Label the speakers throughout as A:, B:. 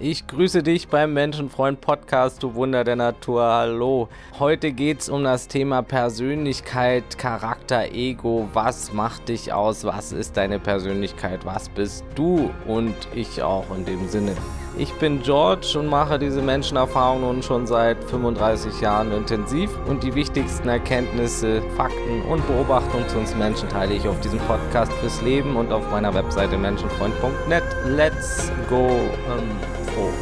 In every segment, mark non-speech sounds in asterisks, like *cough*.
A: Ich grüße dich beim Menschenfreund Podcast, du Wunder der Natur. Hallo. Heute geht es um das Thema Persönlichkeit, Charakter, Ego. Was macht dich aus? Was ist deine Persönlichkeit? Was bist du? Und ich auch in dem Sinne. Ich bin George und mache diese Menschenerfahrung nun schon seit 35 Jahren intensiv und die wichtigsten Erkenntnisse, Fakten und Beobachtungen zu uns Menschen teile ich auf diesem Podcast fürs Leben und auf meiner Webseite menschenfreund.net. Let's go ähm, froh.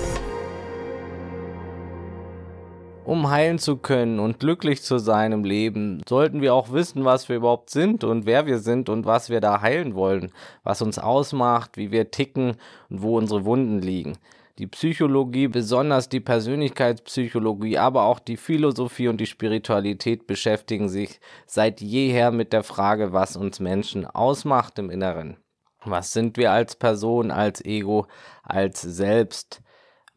A: Um heilen zu können und glücklich zu sein im Leben, sollten wir auch wissen, was wir überhaupt sind und wer wir sind und was wir da heilen wollen, was uns ausmacht, wie wir ticken und wo unsere Wunden liegen. Die Psychologie, besonders die Persönlichkeitspsychologie, aber auch die Philosophie und die Spiritualität beschäftigen sich seit jeher mit der Frage, was uns Menschen ausmacht im Inneren. Was sind wir als Person, als Ego, als Selbst?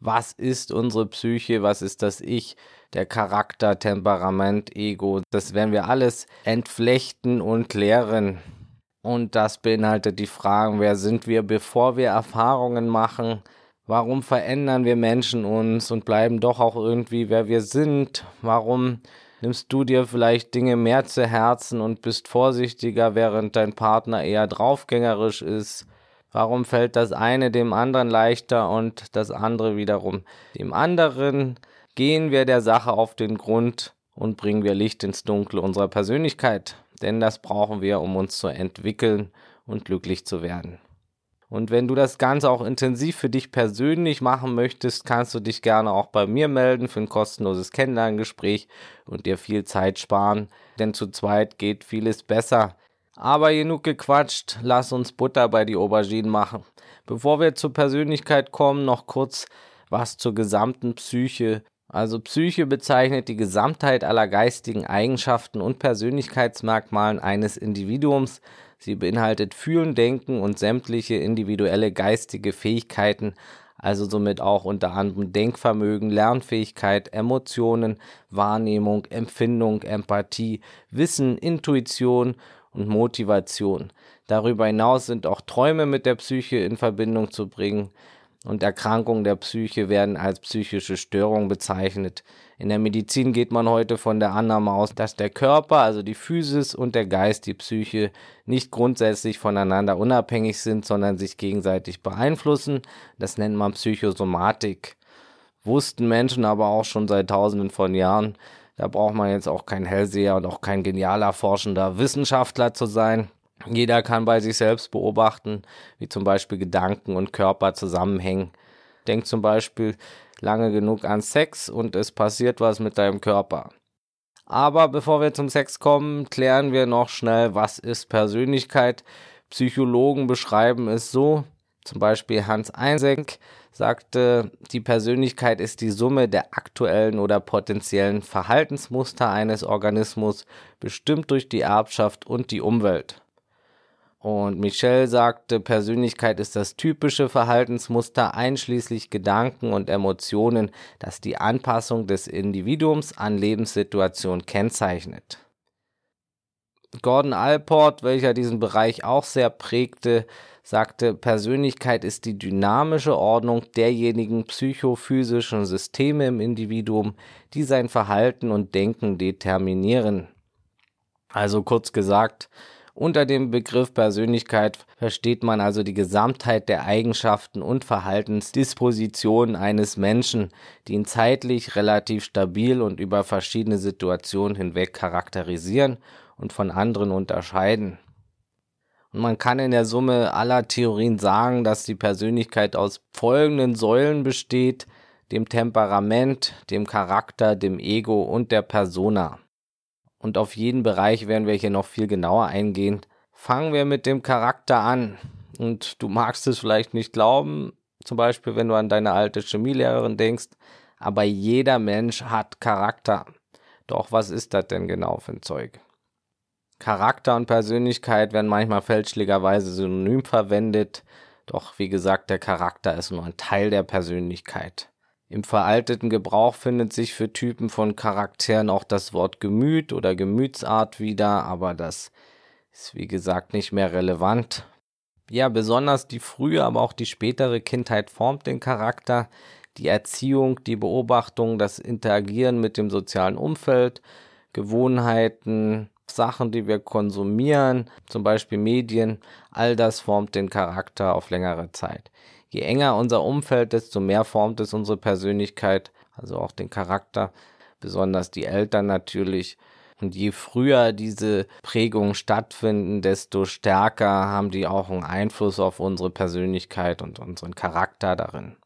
A: Was ist unsere Psyche? Was ist das Ich? Der Charakter, Temperament, Ego. Das werden wir alles entflechten und klären. Und das beinhaltet die Fragen, wer sind wir, bevor wir Erfahrungen machen? Warum verändern wir Menschen uns und bleiben doch auch irgendwie, wer wir sind? Warum nimmst du dir vielleicht Dinge mehr zu Herzen und bist vorsichtiger, während dein Partner eher draufgängerisch ist? Warum fällt das eine dem anderen leichter und das andere wiederum dem anderen? Gehen wir der Sache auf den Grund und bringen wir Licht ins Dunkle unserer Persönlichkeit, denn das brauchen wir, um uns zu entwickeln und glücklich zu werden. Und wenn du das Ganze auch intensiv für dich persönlich machen möchtest, kannst du dich gerne auch bei mir melden für ein kostenloses Kennenlerngespräch und dir viel Zeit sparen, denn zu zweit geht vieles besser. Aber genug gequatscht, lass uns Butter bei die Auberginen machen. Bevor wir zur Persönlichkeit kommen, noch kurz was zur gesamten Psyche. Also Psyche bezeichnet die Gesamtheit aller geistigen Eigenschaften und Persönlichkeitsmerkmalen eines Individuums, Sie beinhaltet Fühlen, Denken und sämtliche individuelle geistige Fähigkeiten, also somit auch unter anderem Denkvermögen, Lernfähigkeit, Emotionen, Wahrnehmung, Empfindung, Empathie, Wissen, Intuition und Motivation. Darüber hinaus sind auch Träume mit der Psyche in Verbindung zu bringen und Erkrankungen der Psyche werden als psychische Störung bezeichnet. In der Medizin geht man heute von der Annahme aus, dass der Körper, also die Physis und der Geist, die Psyche, nicht grundsätzlich voneinander unabhängig sind, sondern sich gegenseitig beeinflussen. Das nennt man Psychosomatik. Wussten Menschen aber auch schon seit tausenden von Jahren. Da braucht man jetzt auch kein Hellseher und auch kein genialer forschender Wissenschaftler zu sein. Jeder kann bei sich selbst beobachten, wie zum Beispiel Gedanken und Körper zusammenhängen. Denk zum Beispiel lange genug an Sex und es passiert was mit deinem Körper. Aber bevor wir zum Sex kommen, klären wir noch schnell, was ist Persönlichkeit. Psychologen beschreiben es so, zum Beispiel Hans Einsenk sagte, die Persönlichkeit ist die Summe der aktuellen oder potenziellen Verhaltensmuster eines Organismus, bestimmt durch die Erbschaft und die Umwelt. Und Michel sagte, Persönlichkeit ist das typische Verhaltensmuster einschließlich Gedanken und Emotionen, das die Anpassung des Individuums an Lebenssituationen kennzeichnet. Gordon Alport, welcher diesen Bereich auch sehr prägte, sagte, Persönlichkeit ist die dynamische Ordnung derjenigen psychophysischen Systeme im Individuum, die sein Verhalten und Denken determinieren. Also kurz gesagt, unter dem Begriff Persönlichkeit versteht man also die Gesamtheit der Eigenschaften und Verhaltensdispositionen eines Menschen, die ihn zeitlich relativ stabil und über verschiedene Situationen hinweg charakterisieren und von anderen unterscheiden. Und man kann in der Summe aller Theorien sagen, dass die Persönlichkeit aus folgenden Säulen besteht, dem Temperament, dem Charakter, dem Ego und der Persona und auf jeden Bereich werden wir hier noch viel genauer eingehen. Fangen wir mit dem Charakter an. Und du magst es vielleicht nicht glauben, zum Beispiel wenn du an deine alte Chemielehrerin denkst, aber jeder Mensch hat Charakter. Doch was ist das denn genau für ein Zeug? Charakter und Persönlichkeit werden manchmal fälschlicherweise synonym verwendet, doch wie gesagt, der Charakter ist nur ein Teil der Persönlichkeit. Im veralteten Gebrauch findet sich für Typen von Charakteren auch das Wort Gemüt oder Gemütsart wieder, aber das ist wie gesagt nicht mehr relevant. Ja, besonders die frühe, aber auch die spätere Kindheit formt den Charakter. Die Erziehung, die Beobachtung, das Interagieren mit dem sozialen Umfeld, Gewohnheiten, Sachen, die wir konsumieren, zum Beispiel Medien, all das formt den Charakter auf längere Zeit. Je enger unser Umfeld, desto mehr formt es unsere Persönlichkeit, also auch den Charakter, besonders die Eltern natürlich. Und je früher diese Prägungen stattfinden, desto stärker haben die auch einen Einfluss auf unsere Persönlichkeit und unseren Charakter darin.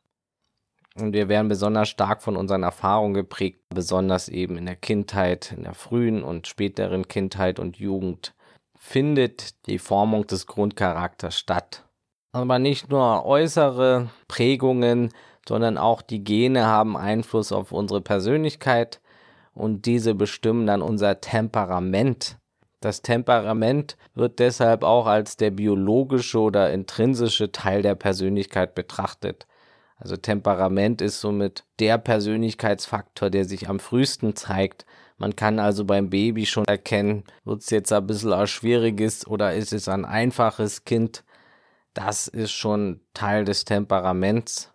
A: Und wir werden besonders stark von unseren Erfahrungen geprägt, besonders eben in der Kindheit, in der frühen und späteren Kindheit und Jugend findet die Formung des Grundcharakters statt. Aber nicht nur äußere Prägungen, sondern auch die Gene haben Einfluss auf unsere Persönlichkeit und diese bestimmen dann unser Temperament. Das Temperament wird deshalb auch als der biologische oder intrinsische Teil der Persönlichkeit betrachtet. Also Temperament ist somit der Persönlichkeitsfaktor, der sich am frühesten zeigt. Man kann also beim Baby schon erkennen, wird es jetzt ein bisschen ein schwieriges oder ist es ein einfaches Kind. Das ist schon Teil des Temperaments.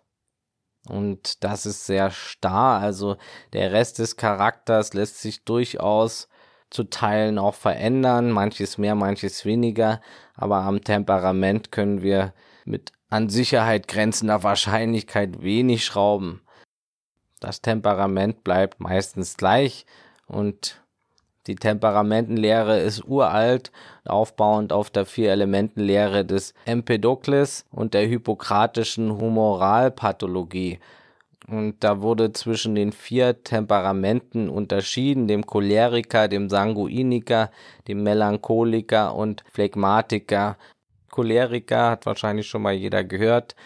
A: Und das ist sehr starr. Also der Rest des Charakters lässt sich durchaus zu Teilen auch verändern. Manches mehr, manches weniger. Aber am Temperament können wir mit an Sicherheit grenzender Wahrscheinlichkeit wenig schrauben. Das Temperament bleibt meistens gleich und die Temperamentenlehre ist uralt, aufbauend auf der Vier-Elementen-Lehre des Empedokles und der hippokratischen Humoralpathologie. Und da wurde zwischen den vier Temperamenten unterschieden, dem Choleriker, dem Sanguiniker, dem Melancholiker und Phlegmatiker. Choleriker hat wahrscheinlich schon mal jeder gehört.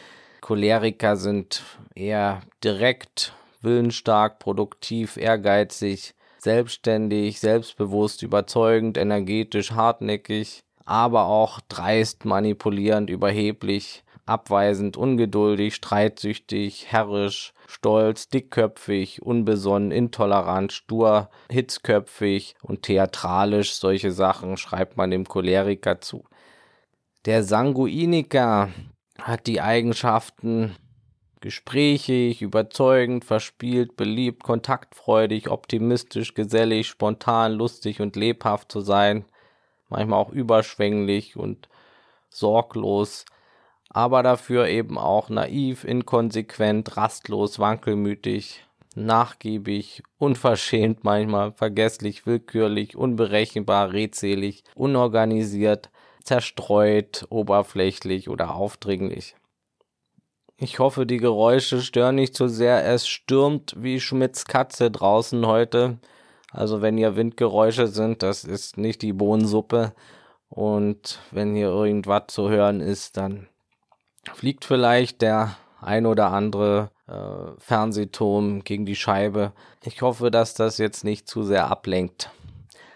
A: Choleriker sind eher direkt, willensstark, produktiv, ehrgeizig, selbstständig, selbstbewusst, überzeugend, energetisch, hartnäckig, aber auch dreist, manipulierend, überheblich, abweisend, ungeduldig, streitsüchtig, herrisch, stolz, dickköpfig, unbesonnen, intolerant, stur, hitzköpfig und theatralisch. Solche Sachen schreibt man dem Choleriker zu. Der Sanguiniker hat die Eigenschaften gesprächig, überzeugend, verspielt, beliebt, kontaktfreudig, optimistisch, gesellig, spontan, lustig und lebhaft zu sein, manchmal auch überschwänglich und sorglos, aber dafür eben auch naiv, inkonsequent, rastlos, wankelmütig, nachgiebig, unverschämt manchmal, vergesslich, willkürlich, unberechenbar, redselig, unorganisiert, zerstreut, oberflächlich oder aufdringlich. Ich hoffe, die Geräusche stören nicht zu sehr. Es stürmt wie Schmidts Katze draußen heute. Also wenn hier Windgeräusche sind, das ist nicht die Bohnensuppe. Und wenn hier irgendwas zu hören ist, dann fliegt vielleicht der ein oder andere äh, Fernsehturm gegen die Scheibe. Ich hoffe, dass das jetzt nicht zu sehr ablenkt.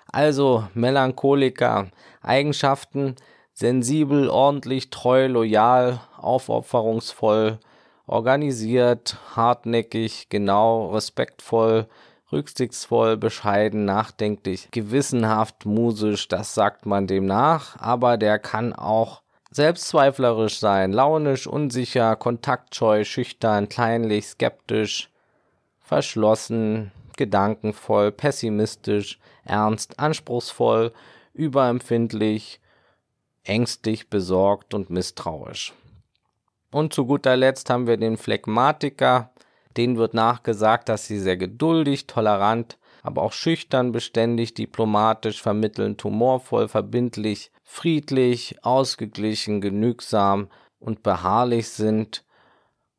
A: Also Melancholiker, Eigenschaften, sensibel, ordentlich, treu, loyal, aufopferungsvoll, organisiert, hartnäckig, genau, respektvoll, rücksichtsvoll, bescheiden, nachdenklich, gewissenhaft, musisch, das sagt man dem nach, aber der kann auch selbstzweiflerisch sein, launisch, unsicher, kontaktscheu, schüchtern, kleinlich, skeptisch, verschlossen, gedankenvoll, pessimistisch, ernst, anspruchsvoll, überempfindlich, ängstlich, besorgt und misstrauisch. Und zu guter Letzt haben wir den Phlegmatiker. Den wird nachgesagt, dass sie sehr geduldig, tolerant, aber auch schüchtern, beständig, diplomatisch, vermittelnd, humorvoll, verbindlich, friedlich, ausgeglichen, genügsam und beharrlich sind.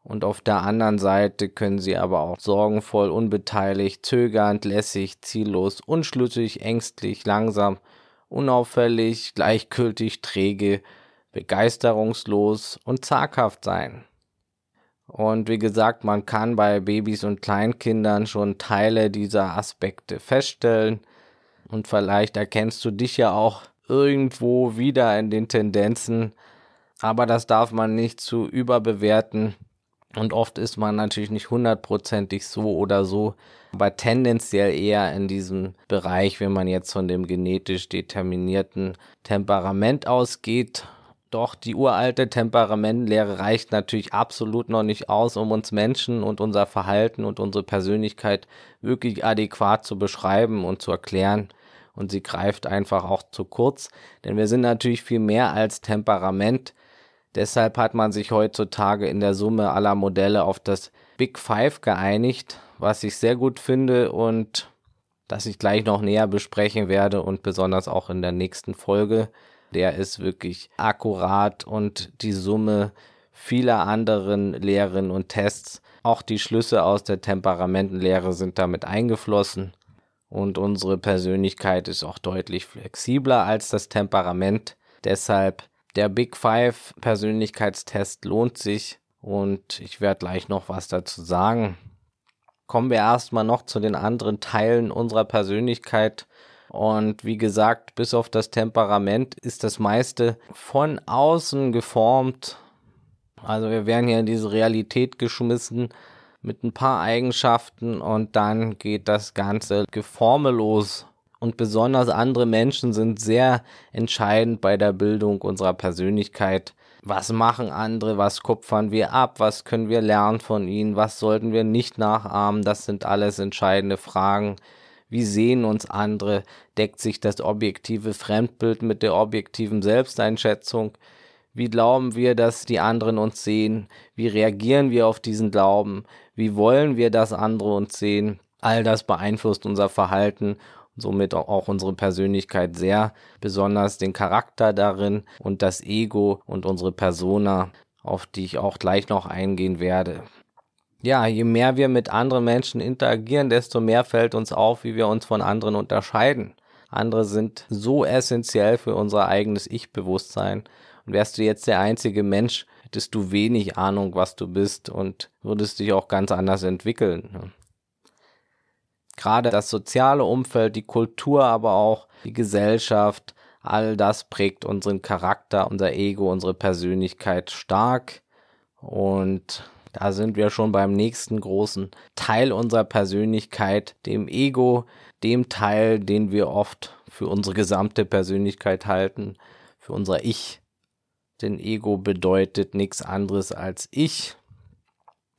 A: Und auf der anderen Seite können sie aber auch sorgenvoll, unbeteiligt, zögernd, lässig, ziellos, unschlüssig, ängstlich, langsam unauffällig, gleichgültig, träge, begeisterungslos und zaghaft sein. Und wie gesagt, man kann bei Babys und Kleinkindern schon Teile dieser Aspekte feststellen. Und vielleicht erkennst du dich ja auch irgendwo wieder in den Tendenzen. Aber das darf man nicht zu überbewerten. Und oft ist man natürlich nicht hundertprozentig so oder so, aber tendenziell eher in diesem Bereich, wenn man jetzt von dem genetisch determinierten Temperament ausgeht. Doch die uralte Temperamentlehre reicht natürlich absolut noch nicht aus, um uns Menschen und unser Verhalten und unsere Persönlichkeit wirklich adäquat zu beschreiben und zu erklären. Und sie greift einfach auch zu kurz, denn wir sind natürlich viel mehr als Temperament. Deshalb hat man sich heutzutage in der Summe aller Modelle auf das Big Five geeinigt, was ich sehr gut finde und das ich gleich noch näher besprechen werde und besonders auch in der nächsten Folge. Der ist wirklich akkurat und die Summe vieler anderen Lehren und Tests. Auch die Schlüsse aus der Temperamentenlehre sind damit eingeflossen. Und unsere Persönlichkeit ist auch deutlich flexibler als das Temperament. Deshalb der Big Five Persönlichkeitstest lohnt sich und ich werde gleich noch was dazu sagen. Kommen wir erstmal noch zu den anderen Teilen unserer Persönlichkeit. Und wie gesagt, bis auf das Temperament ist das meiste von außen geformt. Also wir werden hier in diese Realität geschmissen mit ein paar Eigenschaften und dann geht das Ganze geformelos. Und besonders andere Menschen sind sehr entscheidend bei der Bildung unserer Persönlichkeit. Was machen andere? Was kupfern wir ab? Was können wir lernen von ihnen? Was sollten wir nicht nachahmen? Das sind alles entscheidende Fragen, wie sehen uns andere? Deckt sich das objektive Fremdbild mit der objektiven Selbsteinschätzung? Wie glauben wir, dass die anderen uns sehen? Wie reagieren wir auf diesen Glauben? Wie wollen wir, dass andere uns sehen? All das beeinflusst unser Verhalten somit auch unsere Persönlichkeit sehr, besonders den Charakter darin und das Ego und unsere Persona, auf die ich auch gleich noch eingehen werde ja, je mehr wir mit anderen Menschen interagieren, desto mehr fällt uns auf, wie wir uns von anderen unterscheiden. Andere sind so essentiell für unser eigenes Ich-Bewusstsein. Und wärst du jetzt der einzige Mensch, hättest du wenig Ahnung, was du bist und würdest dich auch ganz anders entwickeln. Gerade das soziale Umfeld, die Kultur, aber auch die Gesellschaft, all das prägt unseren Charakter, unser Ego, unsere Persönlichkeit stark. Und da sind wir schon beim nächsten großen Teil unserer Persönlichkeit, dem Ego, dem Teil, den wir oft für unsere gesamte Persönlichkeit halten, für unser Ich. Denn Ego bedeutet nichts anderes als ich.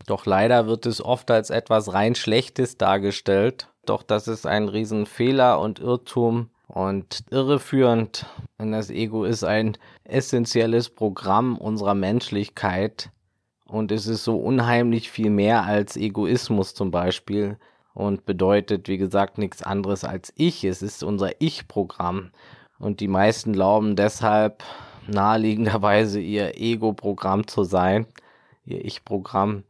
A: Doch leider wird es oft als etwas rein Schlechtes dargestellt. Doch das ist ein Riesenfehler und Irrtum und irreführend. Denn das Ego ist ein essentielles Programm unserer Menschlichkeit, und es ist so unheimlich viel mehr als Egoismus zum Beispiel und bedeutet, wie gesagt, nichts anderes als ich. Es ist unser Ich-Programm. Und die meisten glauben deshalb naheliegenderweise ihr Ego-Programm zu sein, ihr Ich-Programm.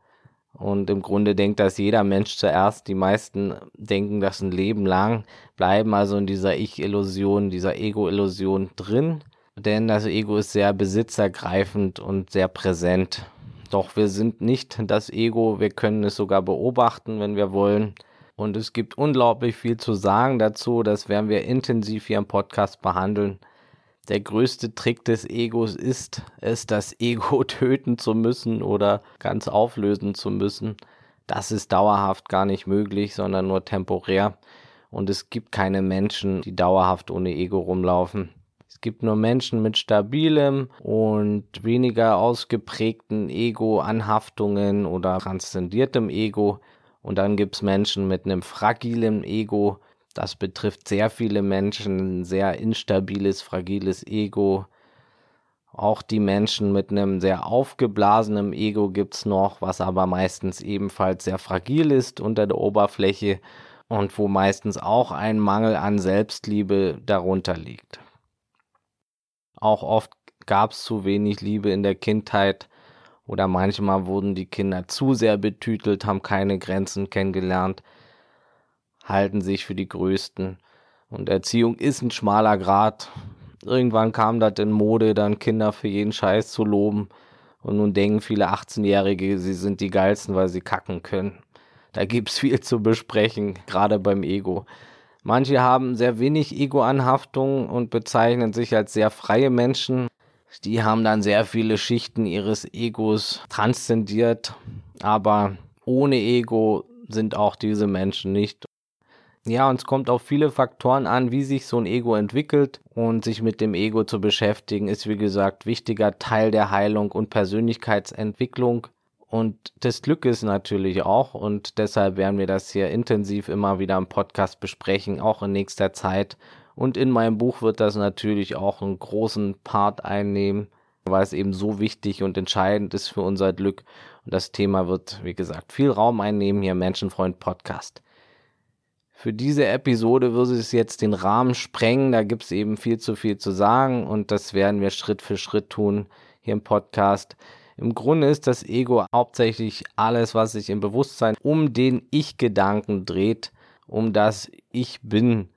A: Und im Grunde denkt das jeder Mensch zuerst. Die meisten denken das ein Leben lang, bleiben also in dieser Ich-Illusion, dieser Ego-Illusion drin. Denn das Ego ist sehr besitzergreifend und sehr präsent. Doch wir sind nicht das Ego, wir können es sogar beobachten, wenn wir wollen. Und es gibt unglaublich viel zu sagen dazu, das werden wir intensiv hier im Podcast behandeln. Der größte Trick des Egos ist es, das Ego *laughs* töten zu müssen oder ganz auflösen zu müssen. Das ist dauerhaft gar nicht möglich, sondern nur temporär. Und es gibt keine Menschen, die dauerhaft ohne Ego rumlaufen. Es gibt nur Menschen mit stabilem und weniger ausgeprägten Ego-Anhaftungen oder transzendiertem Ego. Und dann gibt es Menschen mit einem fragilen Ego. Das betrifft sehr viele Menschen, ein sehr instabiles, fragiles Ego. Auch die Menschen mit einem sehr aufgeblasenen Ego gibt es noch, was aber meistens ebenfalls sehr fragil ist unter der Oberfläche und wo meistens auch ein Mangel an Selbstliebe darunter liegt. Auch oft gab es zu wenig Liebe in der Kindheit oder manchmal wurden die Kinder zu sehr betütelt, haben keine Grenzen kennengelernt, halten sich für die Größten. Und Erziehung ist ein schmaler Grat. Irgendwann kam das in Mode, dann Kinder für jeden Scheiß zu loben. Und nun denken viele 18-Jährige, sie sind die geilsten, weil sie kacken können. Da gibt's viel zu besprechen, gerade beim Ego. Manche haben sehr wenig Ego-Anhaftung und bezeichnen sich als sehr freie Menschen. Die haben dann sehr viele Schichten ihres Egos transzendiert, aber ohne Ego sind auch diese Menschen nicht. Ja, und es kommt auf viele Faktoren an, wie sich so ein Ego entwickelt. Und sich mit dem Ego zu beschäftigen, ist wie gesagt wichtiger Teil der Heilung und Persönlichkeitsentwicklung. Und des Glückes natürlich auch. Und deshalb werden wir das hier intensiv immer wieder im Podcast besprechen, auch in nächster Zeit. Und in meinem Buch wird das natürlich auch einen großen Part einnehmen, weil es eben so wichtig und entscheidend ist für unser Glück. Und das Thema wird, wie gesagt, viel Raum einnehmen hier im Menschenfreund Podcast. Für diese Episode würde es jetzt den Rahmen sprengen. Da gibt es eben viel zu viel zu sagen und das werden wir Schritt für Schritt tun hier im Podcast. Im Grunde ist das Ego hauptsächlich alles, was sich im Bewusstsein um den Ich-Gedanken dreht, um das Ich bin.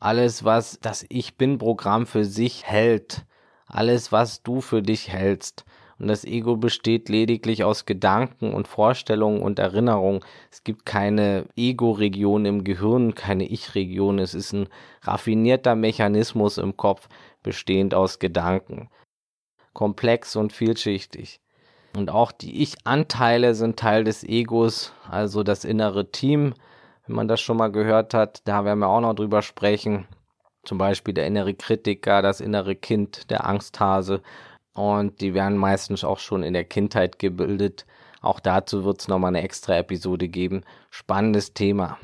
A: Alles, was das Ich bin-Programm für sich hält. Alles, was du für dich hältst. Und das Ego besteht lediglich aus Gedanken und Vorstellungen und Erinnerungen. Es gibt keine Ego-Region im Gehirn, keine Ich-Region. Es ist ein raffinierter Mechanismus im Kopf, bestehend aus Gedanken. Komplex und vielschichtig. Und auch die Ich-Anteile sind Teil des Egos, also das innere Team. Wenn man das schon mal gehört hat, da werden wir auch noch drüber sprechen. Zum Beispiel der innere Kritiker, das innere Kind, der Angsthase und die werden meistens auch schon in der Kindheit gebildet. Auch dazu wird es nochmal eine extra Episode geben. Spannendes Thema.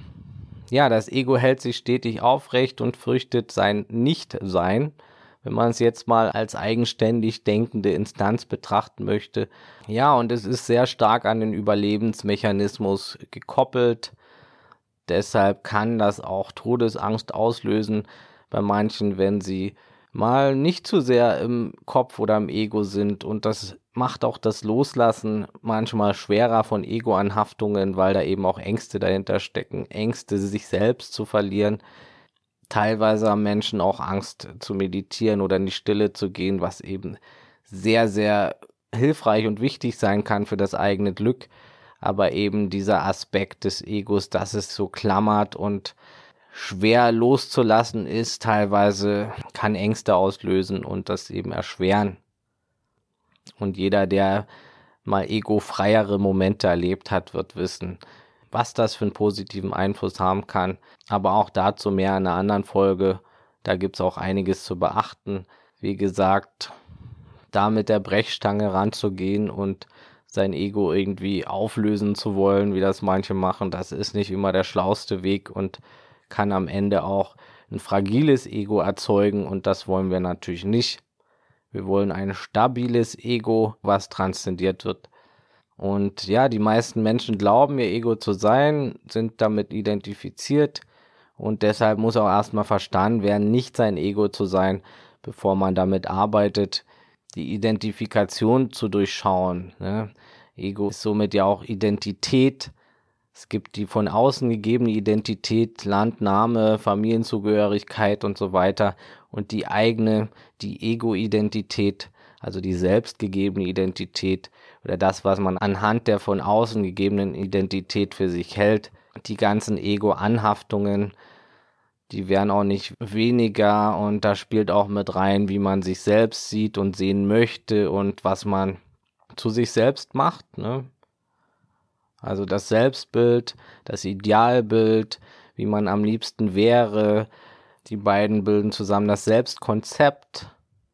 A: Ja, das Ego hält sich stetig aufrecht und fürchtet sein Nichtsein, wenn man es jetzt mal als eigenständig denkende Instanz betrachten möchte. Ja, und es ist sehr stark an den Überlebensmechanismus gekoppelt. Deshalb kann das auch Todesangst auslösen bei manchen, wenn sie mal nicht zu sehr im Kopf oder im Ego sind. Und das macht auch das Loslassen manchmal schwerer von Ego-Anhaftungen, weil da eben auch Ängste dahinter stecken. Ängste, sich selbst zu verlieren. Teilweise haben Menschen auch Angst zu meditieren oder in die Stille zu gehen, was eben sehr, sehr hilfreich und wichtig sein kann für das eigene Glück. Aber eben dieser Aspekt des Egos, dass es so klammert und schwer loszulassen ist, teilweise kann Ängste auslösen und das eben erschweren. Und jeder, der mal egofreiere Momente erlebt hat, wird wissen, was das für einen positiven Einfluss haben kann. Aber auch dazu mehr in einer anderen Folge. Da gibt es auch einiges zu beachten. Wie gesagt, da mit der Brechstange ranzugehen und sein Ego irgendwie auflösen zu wollen, wie das manche machen, das ist nicht immer der schlauste Weg und kann am Ende auch ein fragiles Ego erzeugen und das wollen wir natürlich nicht. Wir wollen ein stabiles Ego, was transzendiert wird. Und ja, die meisten Menschen glauben, ihr Ego zu sein, sind damit identifiziert und deshalb muss auch erstmal verstanden werden, nicht sein Ego zu sein, bevor man damit arbeitet, die Identifikation zu durchschauen. Ne? Ego ist somit ja auch Identität es gibt die von außen gegebene Identität, Land, Name, Familienzugehörigkeit und so weiter und die eigene, die Ego-Identität, also die selbstgegebene Identität oder das, was man anhand der von außen gegebenen Identität für sich hält. Die ganzen Ego-Anhaftungen, die werden auch nicht weniger und da spielt auch mit rein, wie man sich selbst sieht und sehen möchte und was man zu sich selbst macht. Ne? Also das Selbstbild, das Idealbild, wie man am liebsten wäre. Die beiden bilden zusammen das Selbstkonzept.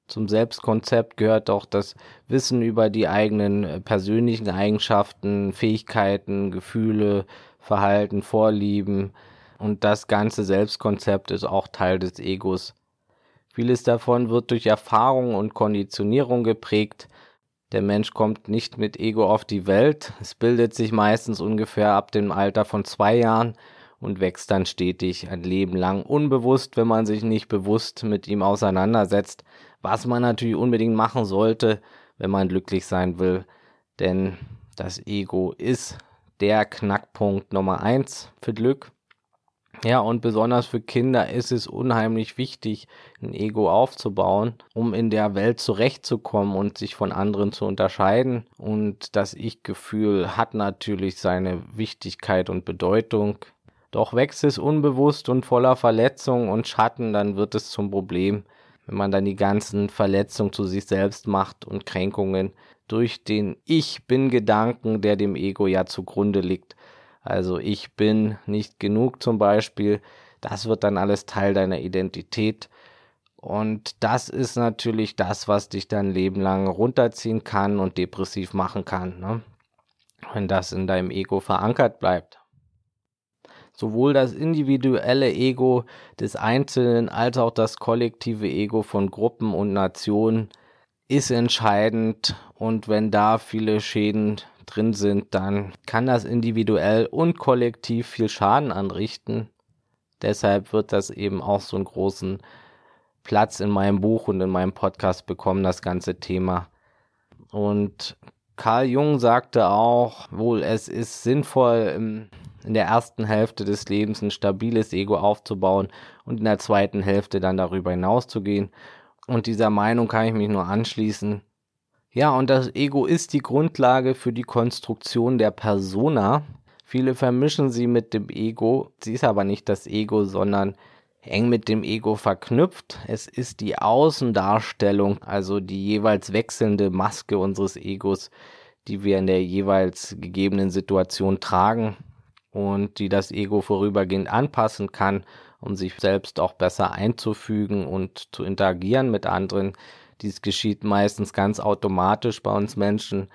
A: Zum Selbstkonzept gehört auch das Wissen über die eigenen äh, persönlichen Eigenschaften, Fähigkeiten, Gefühle, Verhalten, Vorlieben. Und das ganze Selbstkonzept ist auch Teil des Egos. Vieles davon wird durch Erfahrung und Konditionierung geprägt, der Mensch kommt nicht mit Ego auf die Welt. Es bildet sich meistens ungefähr ab dem Alter von zwei Jahren und wächst dann stetig ein Leben lang unbewusst, wenn man sich nicht bewusst mit ihm auseinandersetzt, was man natürlich unbedingt machen sollte, wenn man glücklich sein will. Denn das Ego ist der Knackpunkt Nummer eins für Glück. Ja, und besonders für Kinder ist es unheimlich wichtig, ein Ego aufzubauen, um in der Welt zurechtzukommen und sich von anderen zu unterscheiden. Und das Ich-Gefühl hat natürlich seine Wichtigkeit und Bedeutung. Doch wächst es unbewusst und voller Verletzungen und Schatten, dann wird es zum Problem, wenn man dann die ganzen Verletzungen zu sich selbst macht und Kränkungen durch den Ich-Bin-Gedanken, der dem Ego ja zugrunde liegt Also ich bin nicht genug zum Beispiel. Das wird dann alles Teil deiner Identität. Und das ist natürlich das, was dich dein Leben lang runterziehen kann und depressiv machen kann, ne? wenn das in deinem Ego verankert bleibt. Sowohl das individuelle Ego des Einzelnen als auch das kollektive Ego von Gruppen und Nationen ist entscheidend und wenn da viele Schäden drin sind, dann kann das individuell und kollektiv viel Schaden anrichten. Deshalb wird das eben auch so einen großen Platz in meinem Buch und in meinem Podcast bekommen, das ganze Thema. Und Carl Jung sagte auch, wohl es ist sinnvoll, in der ersten Hälfte des Lebens ein stabiles Ego aufzubauen und in der zweiten Hälfte dann darüber hinauszugehen. Und dieser Meinung kann ich mich nur anschließen. Ja, und das Ego ist die Grundlage für die Konstruktion der Persona. Viele vermischen sie mit dem Ego. Sie ist aber nicht das Ego, sondern eng mit dem Ego verknüpft. Es ist die Außendarstellung, also die jeweils wechselnde Maske unseres Egos, die wir in der jeweils gegebenen Situation tragen und die das Ego vorübergehend anpassen kann, um sich selbst auch besser einzufügen und zu interagieren mit anderen. Dies geschieht meistens ganz automatisch bei uns Menschen.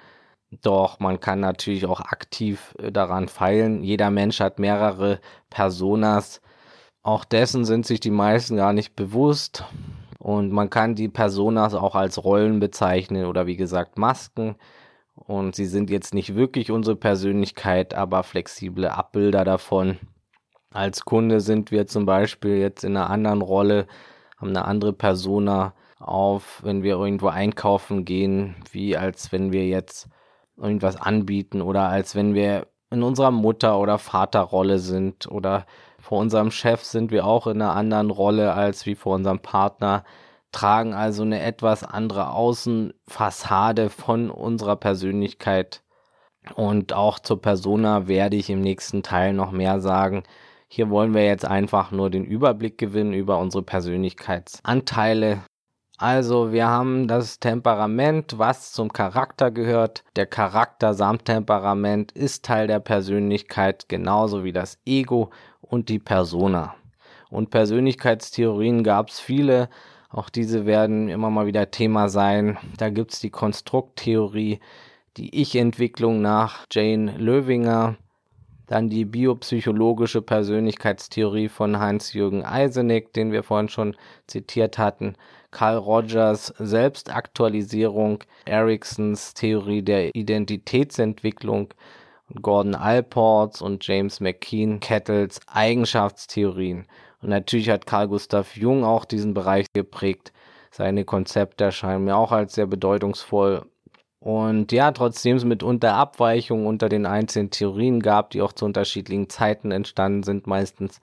A: Doch man kann natürlich auch aktiv äh, daran feilen. Jeder Mensch hat mehrere Personas, auch dessen sind sich die meisten gar nicht bewusst. Und man kann die Personas auch als Rollen bezeichnen oder wie gesagt Masken. Und sie sind jetzt nicht wirklich unsere Persönlichkeit, aber flexible Abbilder davon. Als Kunde sind wir zum Beispiel jetzt in einer anderen Rolle, haben eine andere Persona auf, wenn wir irgendwo einkaufen gehen, wie als wenn wir jetzt irgendwas anbieten oder als wenn wir in unserer Mutter- oder Vaterrolle sind oder vor unserem Chef sind wir auch in einer anderen Rolle als wie vor unserem Partner, tragen also eine etwas andere Außenfassade von unserer Persönlichkeit. Und auch zur Persona werde ich im nächsten Teil noch mehr sagen. Hier wollen wir jetzt einfach nur den Überblick gewinnen über unsere Persönlichkeitsanteile. Also wir haben das Temperament, was zum Charakter gehört. Der Charakter samt Temperament ist Teil der Persönlichkeit, genauso wie das Ego und die Persona. Und Persönlichkeitstheorien gab es viele, auch diese werden immer mal wieder Thema sein. Da gibt es die Konstrukttheorie, die Ich-Entwicklung nach Jane Löwinger, dann die biopsychologische Persönlichkeitstheorie von Heinz-Jürgen Eisenig, den wir vorhin schon zitiert hatten, Carl Rogers Selbstaktualisierung, Ericksons Theorie der Identitätsentwicklung, Gordon Alports und James McKean Kettles Eigenschaftstheorien. Und natürlich hat Carl Gustav Jung auch diesen Bereich geprägt. Seine Konzepte erscheinen mir auch als sehr bedeutungsvoll. Und ja, trotzdem es mitunter Abweichungen unter den einzelnen Theorien gab, die auch zu unterschiedlichen Zeiten entstanden sind, meistens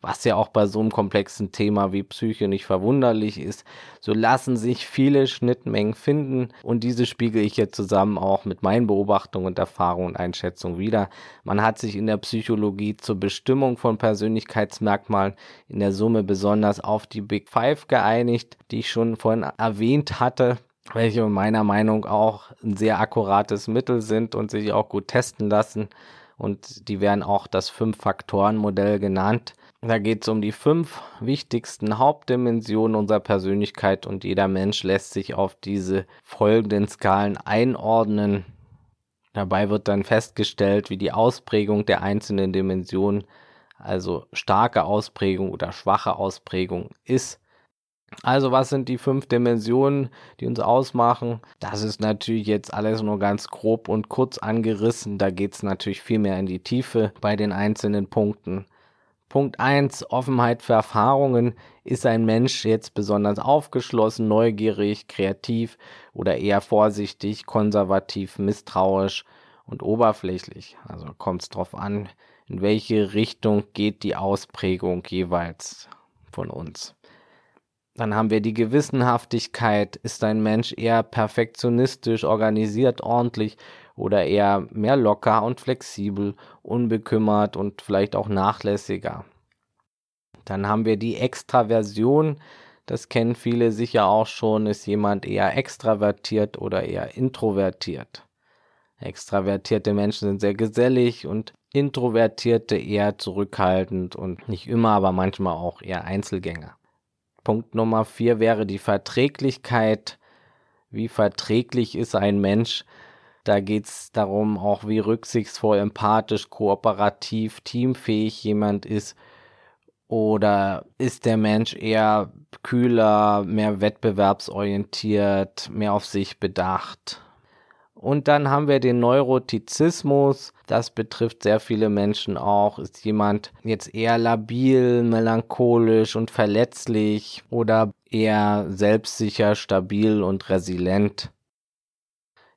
A: was ja auch bei so einem komplexen Thema wie Psyche nicht verwunderlich ist, so lassen sich viele Schnittmengen finden. Und diese spiegel ich jetzt zusammen auch mit meinen Beobachtungen und Erfahrungen und Einschätzungen wieder. Man hat sich in der Psychologie zur Bestimmung von Persönlichkeitsmerkmalen in der Summe besonders auf die Big Five geeinigt, die ich schon vorhin erwähnt hatte welche meiner Meinung auch ein sehr akkurates Mittel sind und sich auch gut testen lassen. Und die werden auch das Fünf-Faktoren-Modell genannt. Da geht es um die fünf wichtigsten Hauptdimensionen unserer Persönlichkeit und jeder Mensch lässt sich auf diese folgenden Skalen einordnen. Dabei wird dann festgestellt, wie die Ausprägung der einzelnen Dimensionen, also starke Ausprägung oder schwache Ausprägung ist. Also was sind die fünf Dimensionen, die uns ausmachen? Das ist natürlich jetzt alles nur ganz grob und kurz angerissen. Da geht es natürlich viel mehr in die Tiefe bei den einzelnen Punkten. Punkt 1, Offenheit für Erfahrungen. Ist ein Mensch jetzt besonders aufgeschlossen, neugierig, kreativ oder eher vorsichtig, konservativ, misstrauisch und oberflächlich? Also kommt es darauf an, in welche Richtung geht die Ausprägung jeweils von uns. Dann haben wir die Gewissenhaftigkeit. Ist ein Mensch eher perfektionistisch, organisiert, ordentlich oder eher mehr locker und flexibel, unbekümmert und vielleicht auch nachlässiger. Dann haben wir die Extraversion. Das kennen viele sicher auch schon. Ist jemand eher extravertiert oder eher introvertiert? Extravertierte Menschen sind sehr gesellig und Introvertierte eher zurückhaltend und nicht immer, aber manchmal auch eher Einzelgänger. Punkt Nummer vier wäre die Verträglichkeit. Wie verträglich ist ein Mensch? Da geht es darum, auch wie rücksichtsvoll, empathisch, kooperativ, teamfähig jemand ist. Oder ist der Mensch eher kühler, mehr wettbewerbsorientiert, mehr auf sich bedacht? Und dann haben wir den Neurotizismus. Das betrifft sehr viele Menschen auch. Ist jemand jetzt eher labil, melancholisch und verletzlich oder eher selbstsicher, stabil und resilient?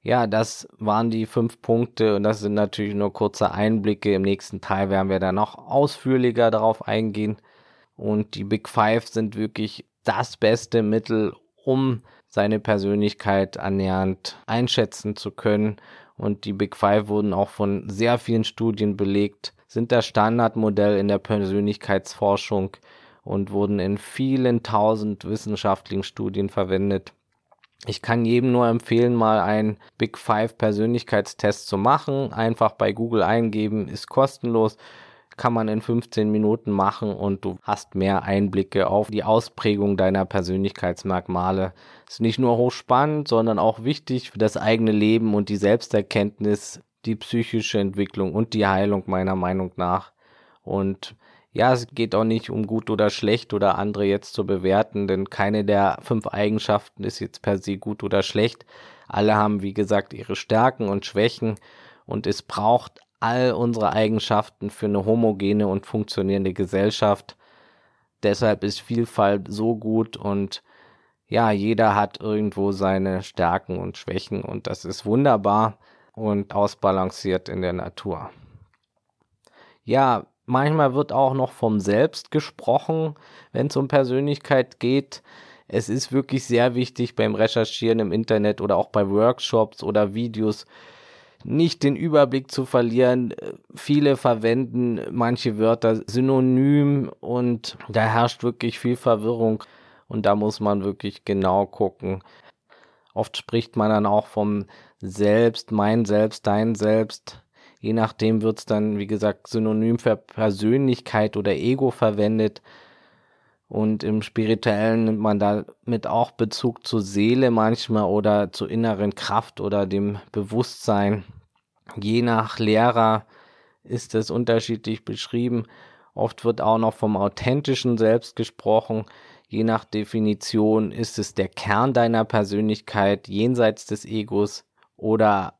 A: Ja, das waren die fünf Punkte und das sind natürlich nur kurze Einblicke. Im nächsten Teil werden wir da noch ausführlicher darauf eingehen. Und die Big Five sind wirklich das beste Mittel, um seine Persönlichkeit annähernd einschätzen zu können. Und die Big Five wurden auch von sehr vielen Studien belegt, sind das Standardmodell in der Persönlichkeitsforschung und wurden in vielen tausend wissenschaftlichen Studien verwendet. Ich kann jedem nur empfehlen, mal einen Big Five Persönlichkeitstest zu machen. Einfach bei Google eingeben, ist kostenlos kann man in 15 Minuten machen und du hast mehr Einblicke auf die Ausprägung deiner Persönlichkeitsmerkmale. Ist nicht nur hochspannend, sondern auch wichtig für das eigene Leben und die Selbsterkenntnis, die psychische Entwicklung und die Heilung meiner Meinung nach. Und ja, es geht auch nicht um gut oder schlecht oder andere jetzt zu bewerten, denn keine der fünf Eigenschaften ist jetzt per se gut oder schlecht. Alle haben, wie gesagt, ihre Stärken und Schwächen und es braucht all unsere Eigenschaften für eine homogene und funktionierende Gesellschaft. Deshalb ist Vielfalt so gut und ja, jeder hat irgendwo seine Stärken und Schwächen und das ist wunderbar und ausbalanciert in der Natur. Ja, manchmal wird auch noch vom Selbst gesprochen, wenn es um Persönlichkeit geht. Es ist wirklich sehr wichtig beim Recherchieren im Internet oder auch bei Workshops oder Videos nicht den Überblick zu verlieren. Viele verwenden manche Wörter synonym und da herrscht wirklich viel Verwirrung und da muss man wirklich genau gucken. Oft spricht man dann auch vom Selbst, mein Selbst, dein Selbst. Je nachdem wird es dann, wie gesagt, synonym für Persönlichkeit oder Ego verwendet. Und im Spirituellen nimmt man damit auch Bezug zur Seele manchmal oder zur inneren Kraft oder dem Bewusstsein. Je nach Lehrer ist es unterschiedlich beschrieben. Oft wird auch noch vom authentischen Selbst gesprochen. Je nach Definition ist es der Kern deiner Persönlichkeit jenseits des Egos oder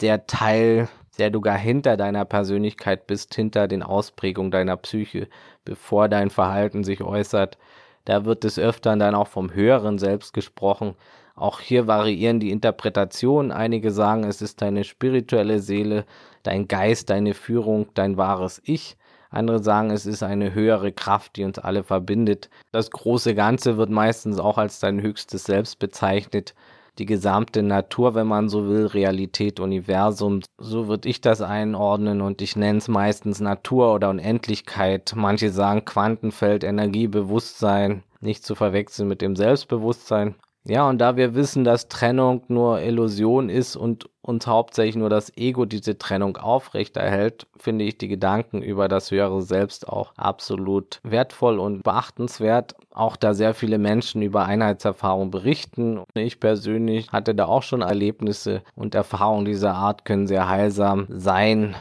A: der Teil der du gar hinter deiner Persönlichkeit bist, hinter den Ausprägungen deiner Psyche, bevor dein Verhalten sich äußert. Da wird es öfter dann auch vom höheren Selbst gesprochen. Auch hier variieren die Interpretationen. Einige sagen, es ist deine spirituelle Seele, dein Geist, deine Führung, dein wahres Ich. Andere sagen, es ist eine höhere Kraft, die uns alle verbindet. Das große Ganze wird meistens auch als dein höchstes Selbst bezeichnet die gesamte Natur, wenn man so will, Realität, Universum. So würde ich das einordnen und ich nenne es meistens Natur oder Unendlichkeit. Manche sagen Quantenfeld, Energie, Bewusstsein, nicht zu verwechseln mit dem Selbstbewusstsein. Ja, und da wir wissen, dass Trennung nur Illusion ist und uns hauptsächlich nur das Ego diese Trennung aufrechterhält, finde ich die Gedanken über das höhere Selbst auch absolut wertvoll und beachtenswert. Auch da sehr viele Menschen über Einheitserfahrung berichten. Ich persönlich hatte da auch schon Erlebnisse und Erfahrungen dieser Art können sehr heilsam sein.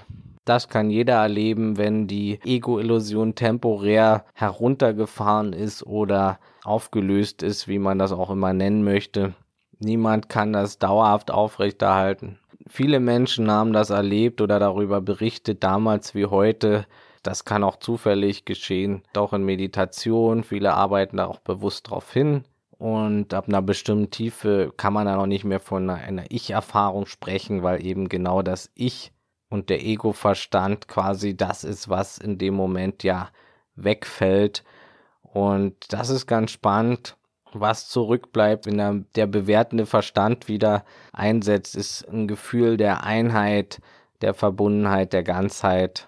A: Das kann jeder erleben, wenn die Ego-Illusion temporär heruntergefahren ist oder aufgelöst ist, wie man das auch immer nennen möchte. Niemand kann das dauerhaft aufrechterhalten. Viele Menschen haben das erlebt oder darüber berichtet, damals wie heute. Das kann auch zufällig geschehen, auch in Meditation. Viele arbeiten da auch bewusst darauf hin. Und ab einer bestimmten Tiefe kann man dann auch nicht mehr von einer Ich-Erfahrung sprechen, weil eben genau das Ich und der Ego-Verstand quasi das ist, was in dem Moment ja wegfällt und das ist ganz spannend. Was zurückbleibt, wenn der, bewertende Verstand wieder einsetzt, ist ein Gefühl der Einheit, der Verbundenheit, der Ganzheit,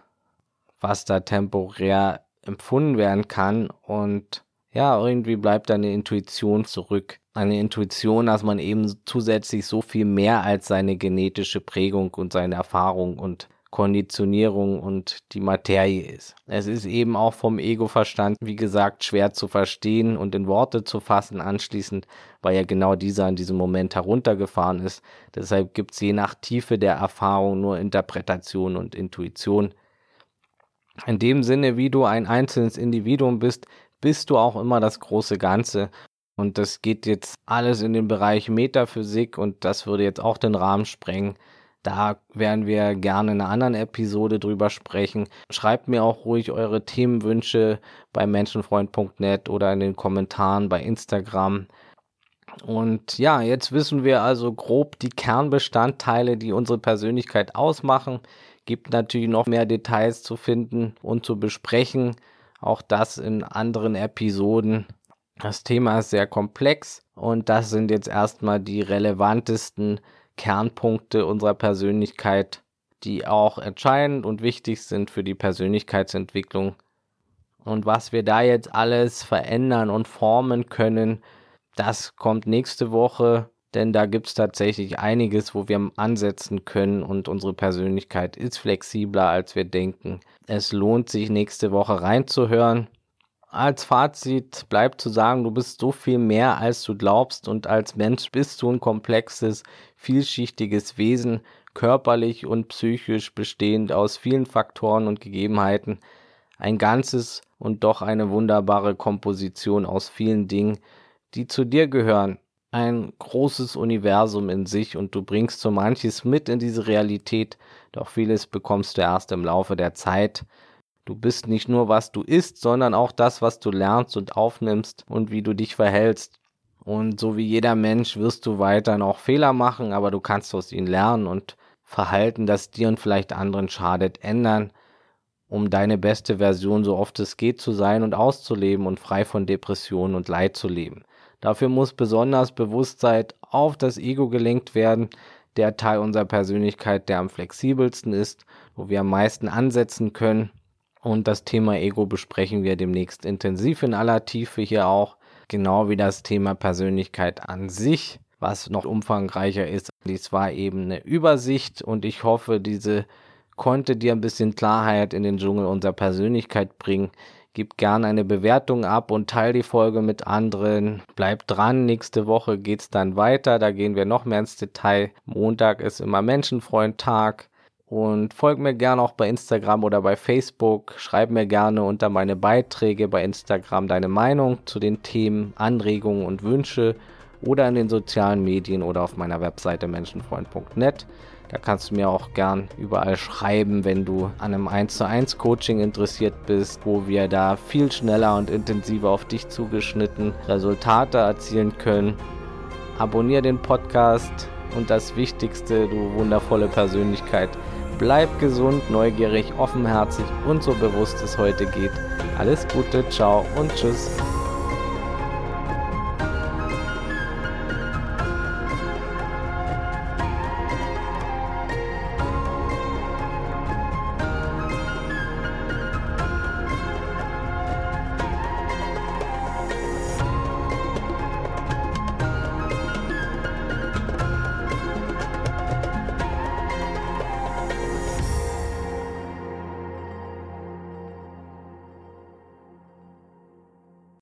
A: was da temporär empfunden werden kann. Und ja, irgendwie bleibt da eine Intuition zurück. Eine Intuition, dass man eben zusätzlich so viel mehr als seine genetische Prägung und seine Erfahrung und Konditionierung und die Materie ist. Es ist eben auch vom Ego-Verstand, wie gesagt, schwer zu verstehen und in Worte zu fassen anschließend, weil ja genau dieser in diesem Moment heruntergefahren ist. Deshalb gibt es je nach Tiefe der Erfahrung nur Interpretation und Intuition. In dem Sinne, wie du ein einzelnes Individuum bist, bist du auch immer das große Ganze. Und das geht jetzt alles in den Bereich Metaphysik und das würde jetzt auch den Rahmen sprengen. Da werden wir gerne in einer anderen Episode drüber sprechen. Schreibt mir auch ruhig eure Themenwünsche bei menschenfreund.net oder in den Kommentaren bei Instagram. Und ja, jetzt wissen wir also grob die Kernbestandteile, die unsere Persönlichkeit ausmachen. Gibt natürlich noch mehr Details zu finden und zu besprechen. Auch das in anderen Episoden. Das Thema ist sehr komplex und das sind jetzt erstmal die relevantesten Kernpunkte unserer Persönlichkeit, die auch entscheidend und wichtig sind für die Persönlichkeitsentwicklung. Und was wir da jetzt alles verändern und formen können, das kommt nächste Woche, denn da gibt es tatsächlich einiges, wo wir ansetzen können und unsere Persönlichkeit ist flexibler, als wir denken. Es lohnt sich nächste Woche reinzuhören. Als Fazit bleibt zu sagen, du bist so viel mehr, als du glaubst und als Mensch bist du ein komplexes, vielschichtiges Wesen, körperlich und psychisch bestehend aus vielen Faktoren und Gegebenheiten, ein ganzes und doch eine wunderbare Komposition aus vielen Dingen, die zu dir gehören, ein großes Universum in sich und du bringst so manches mit in diese Realität, doch vieles bekommst du erst im Laufe der Zeit, Du bist nicht nur, was du isst, sondern auch das, was du lernst und aufnimmst und wie du dich verhältst. Und so wie jeder Mensch wirst du weiterhin auch Fehler machen, aber du kannst aus ihnen lernen und Verhalten, das dir und vielleicht anderen schadet, ändern, um deine beste Version so oft es geht zu sein und auszuleben und frei von Depressionen und Leid zu leben. Dafür muss besonders Bewusstsein auf das Ego gelenkt werden, der Teil unserer Persönlichkeit, der am flexibelsten ist, wo wir am meisten ansetzen können und das Thema Ego besprechen wir demnächst intensiv in aller Tiefe hier auch, genau wie das Thema Persönlichkeit an sich, was noch umfangreicher ist. Dies war eben eine Übersicht und ich hoffe, diese konnte dir ein bisschen Klarheit in den Dschungel unserer Persönlichkeit bringen. Gib gerne eine Bewertung ab und teile die Folge mit anderen. Bleib dran, nächste Woche geht's dann weiter. Da gehen wir noch mehr ins Detail. Montag ist immer Menschenfreund-Tag. Und folg mir gerne auch bei Instagram oder bei Facebook. Schreib mir gerne unter meine Beiträge bei Instagram deine Meinung zu den Themen, Anregungen und Wünsche oder in den sozialen Medien oder auf meiner Webseite menschenfreund.net. Da kannst du mir auch gern überall schreiben, wenn du an einem 1 zu 1 Coaching interessiert bist, wo wir da viel schneller und intensiver auf dich zugeschnitten Resultate erzielen können. Abonnier den Podcast und das Wichtigste, du wundervolle Persönlichkeit Bleib gesund, neugierig, offenherzig und so bewusst es heute geht. Alles Gute, ciao und tschüss.